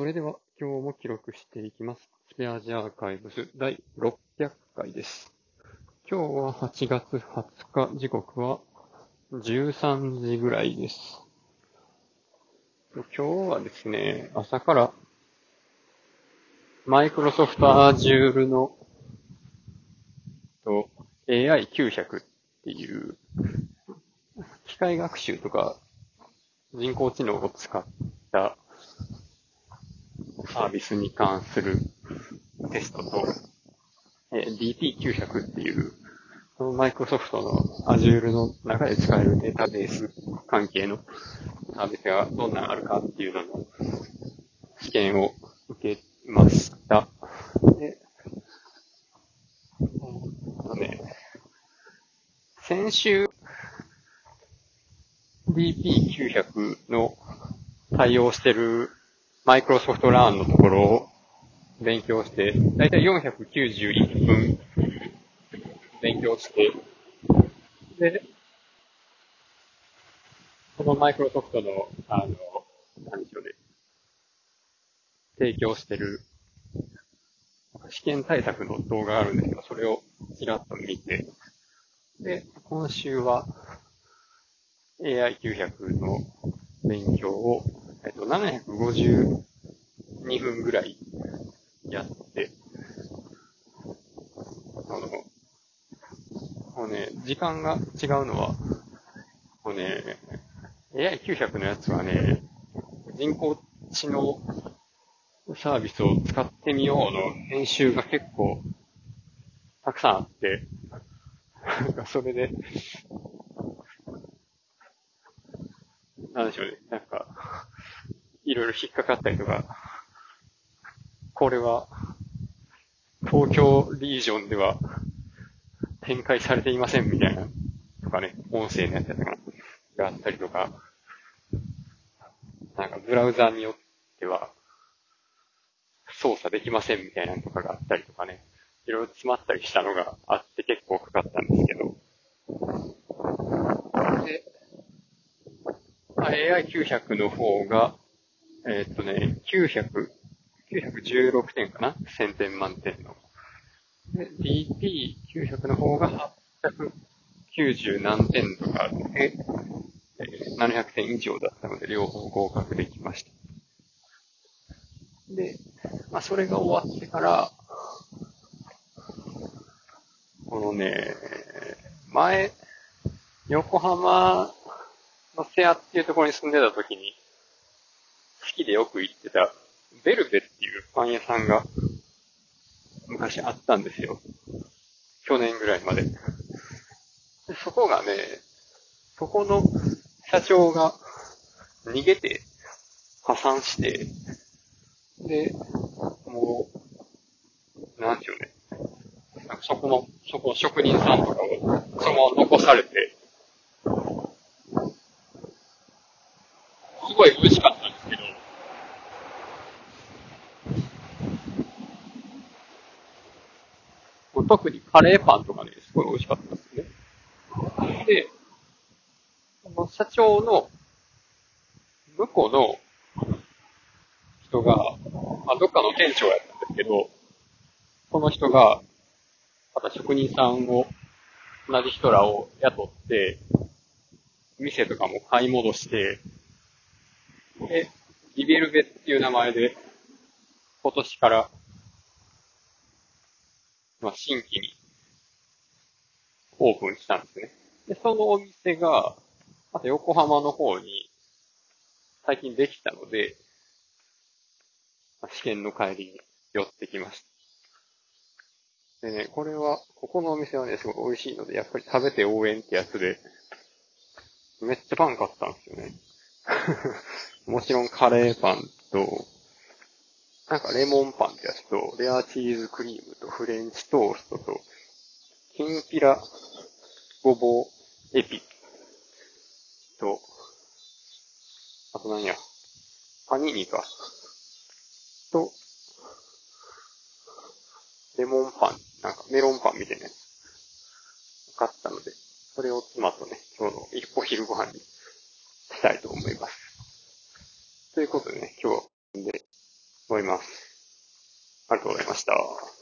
それでは今日も記録していきます。スペアジアーカイブス第600回です。今日は8月20日、時刻は13時ぐらいです。今日はですね、朝からマイクロソフト Azure の AI900 っていう機械学習とか人工知能を使ったサービスに関するテストと、えー DP900 っていう、そのマイクロソフトの Azure の中で使えるデータベース関係のサービスがどんなのあるかっていうのの試験を受けました。で、あのね、先週 DP900 の対応してるマイクロソフトラーンのところを勉強して、だいたい491分勉強して、で、このマイクロソフトの、あの、何でしょうね、提供してる試験対策の動画があるんですけど、それをちらっと見て、で、今週は AI900 の勉強を、えっと、752分ぐらいやって、あの、もうね、時間が違うのは、もうね、AI900 のやつはね、人工知能サービスを使ってみようの編集が結構たくさんあって、なんかそれで、なんでしょうね、いろいろ引っかかったりとか、これは、東京リージョンでは展開されていませんみたいな、とかね、音声のやつとかがあったりとか、なんかブラウザーによっては操作できませんみたいなのとかがあったりとかね、いろいろ詰まったりしたのがあって結構かかったんですけど、で、AI900 の方が、えーっとね、900、916点かな ?1000 点満点の。で、DP900 の方が890何点とかで、えー700点以上だったので、両方合格できました。で、まあ、それが終わってから、このね、前、横浜の瀬谷っていうところに住んでた時に、好きでよく行ってた、ベルベっていうパン屋さんが、昔あったんですよ。去年ぐらいまで。でそこがね、そこの社長が逃げて破産して、で、もう、なんでしょうね。そこの、そこの職人さんとかを、そのまま残されて、すごい美味しかったんですけど、特にカレーパンとかね、すごい美味しかったですね。で、その社長の、向こうの人が、まあ、どっかの店長やったんですけど、その人が、また職人さんを、同じ人らを雇って、店とかも買い戻して、で、リベルベっていう名前で、今年から、まあ、新規にオープンしたんですね。で、そのお店が、また横浜の方に最近できたので、まあ試験の帰りに寄ってきました。でね、これは、ここのお店はね、すごい美味しいので、やっぱり食べて応援ってやつで、めっちゃパン買ったんですよね。もちろんカレーパンと、なんかレモンパンってやつと、レアチーズクリームとフレンチトーストと、きんぴらごぼうエピと、あと何や、パニーニか。と、レモンパン、なんかメロンパンみたいなやつ。買ったので、それを妻とね、今日のお昼ご飯にしたいと思います。ということでね、今日はで、思います。ありがとうございました。